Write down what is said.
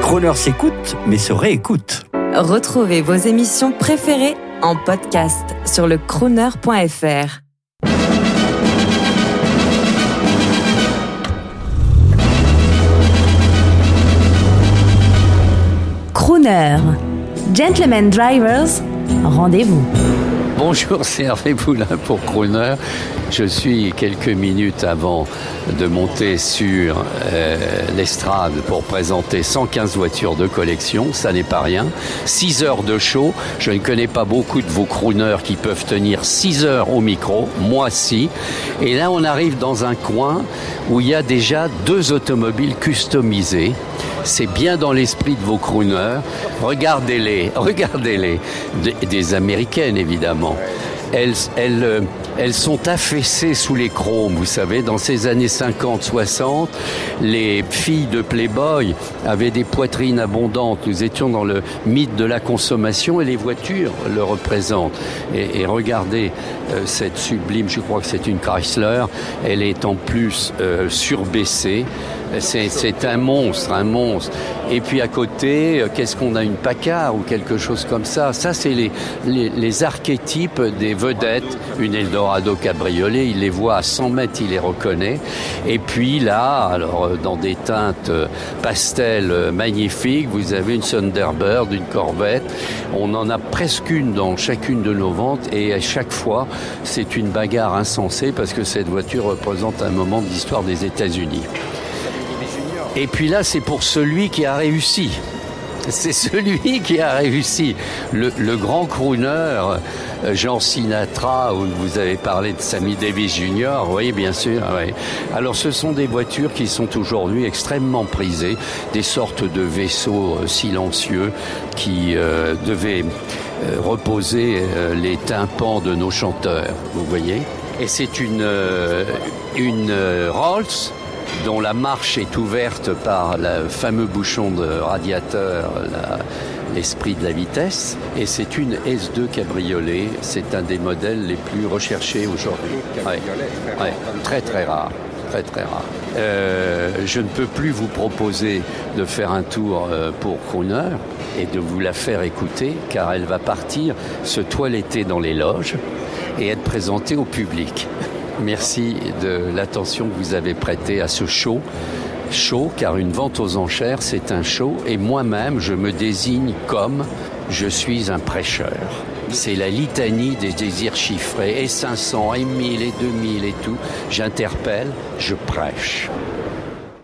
Croner s'écoute, mais se réécoute. Retrouvez vos émissions préférées en podcast sur le crooner.fr. Crooner. Gentlemen Drivers, rendez-vous. Bonjour, c'est Hervé Poulain pour Crooner. Je suis quelques minutes avant de monter sur euh, l'estrade pour présenter 115 voitures de collection. Ça n'est pas rien. 6 heures de show. Je ne connais pas beaucoup de vos crooners qui peuvent tenir 6 heures au micro. Moi, si. Et là, on arrive dans un coin où il y a déjà deux automobiles customisées. C'est bien dans l'esprit de vos crooners. Regardez-les, regardez-les. Des, des américaines, évidemment. Elles, elles, euh, elles sont affaissées sous les chromes, vous savez. Dans ces années 50-60, les filles de Playboy avaient des poitrines abondantes. Nous étions dans le mythe de la consommation et les voitures le représentent. Et, regardez euh, cette sublime, je crois que c'est une Chrysler, elle est en plus euh, surbaissée. C'est un monstre, un monstre. Et puis à côté, euh, qu'est-ce qu'on a Une Packard ou quelque chose comme ça? Ça, c'est les, archétypes des vedettes. Une Eldorado cabriolet, il les voit à 100 mètres, il les reconnaît. Et puis là, alors euh, dans des teintes euh, pastel magnifiques, vous avez une Thunderbird, une Corvette. On en a presque une dans chacune de nos ventes et à chaque fois, c'est une bagarre insensée parce que cette voiture représente un moment de l'histoire des États-Unis. Et puis là, c'est pour celui qui a réussi. C'est celui qui a réussi. Le, le grand crooner, Jean Sinatra, où vous avez parlé de Sammy Davis Jr., oui, bien sûr. Oui. Alors, ce sont des voitures qui sont aujourd'hui extrêmement prisées, des sortes de vaisseaux silencieux qui euh, devaient euh, reposer euh, les tympans de nos chanteurs, vous voyez. Et c'est une, euh, une Rolls dont la marche est ouverte par le fameux bouchon de radiateur, l'esprit de la vitesse. Et c'est une S2 cabriolet. C'est un des modèles les plus recherchés aujourd'hui. Ouais. Très très rare. Très très rare. Euh, je ne peux plus vous proposer de faire un tour pour Crooner et de vous la faire écouter car elle va partir se toiletter dans les loges et être présentée au public. Merci de l'attention que vous avez prêtée à ce show. Show, car une vente aux enchères, c'est un show, et moi-même, je me désigne comme je suis un prêcheur. C'est la litanie des désirs chiffrés, et 500, et 1000, et 2000, et tout. J'interpelle, je prêche.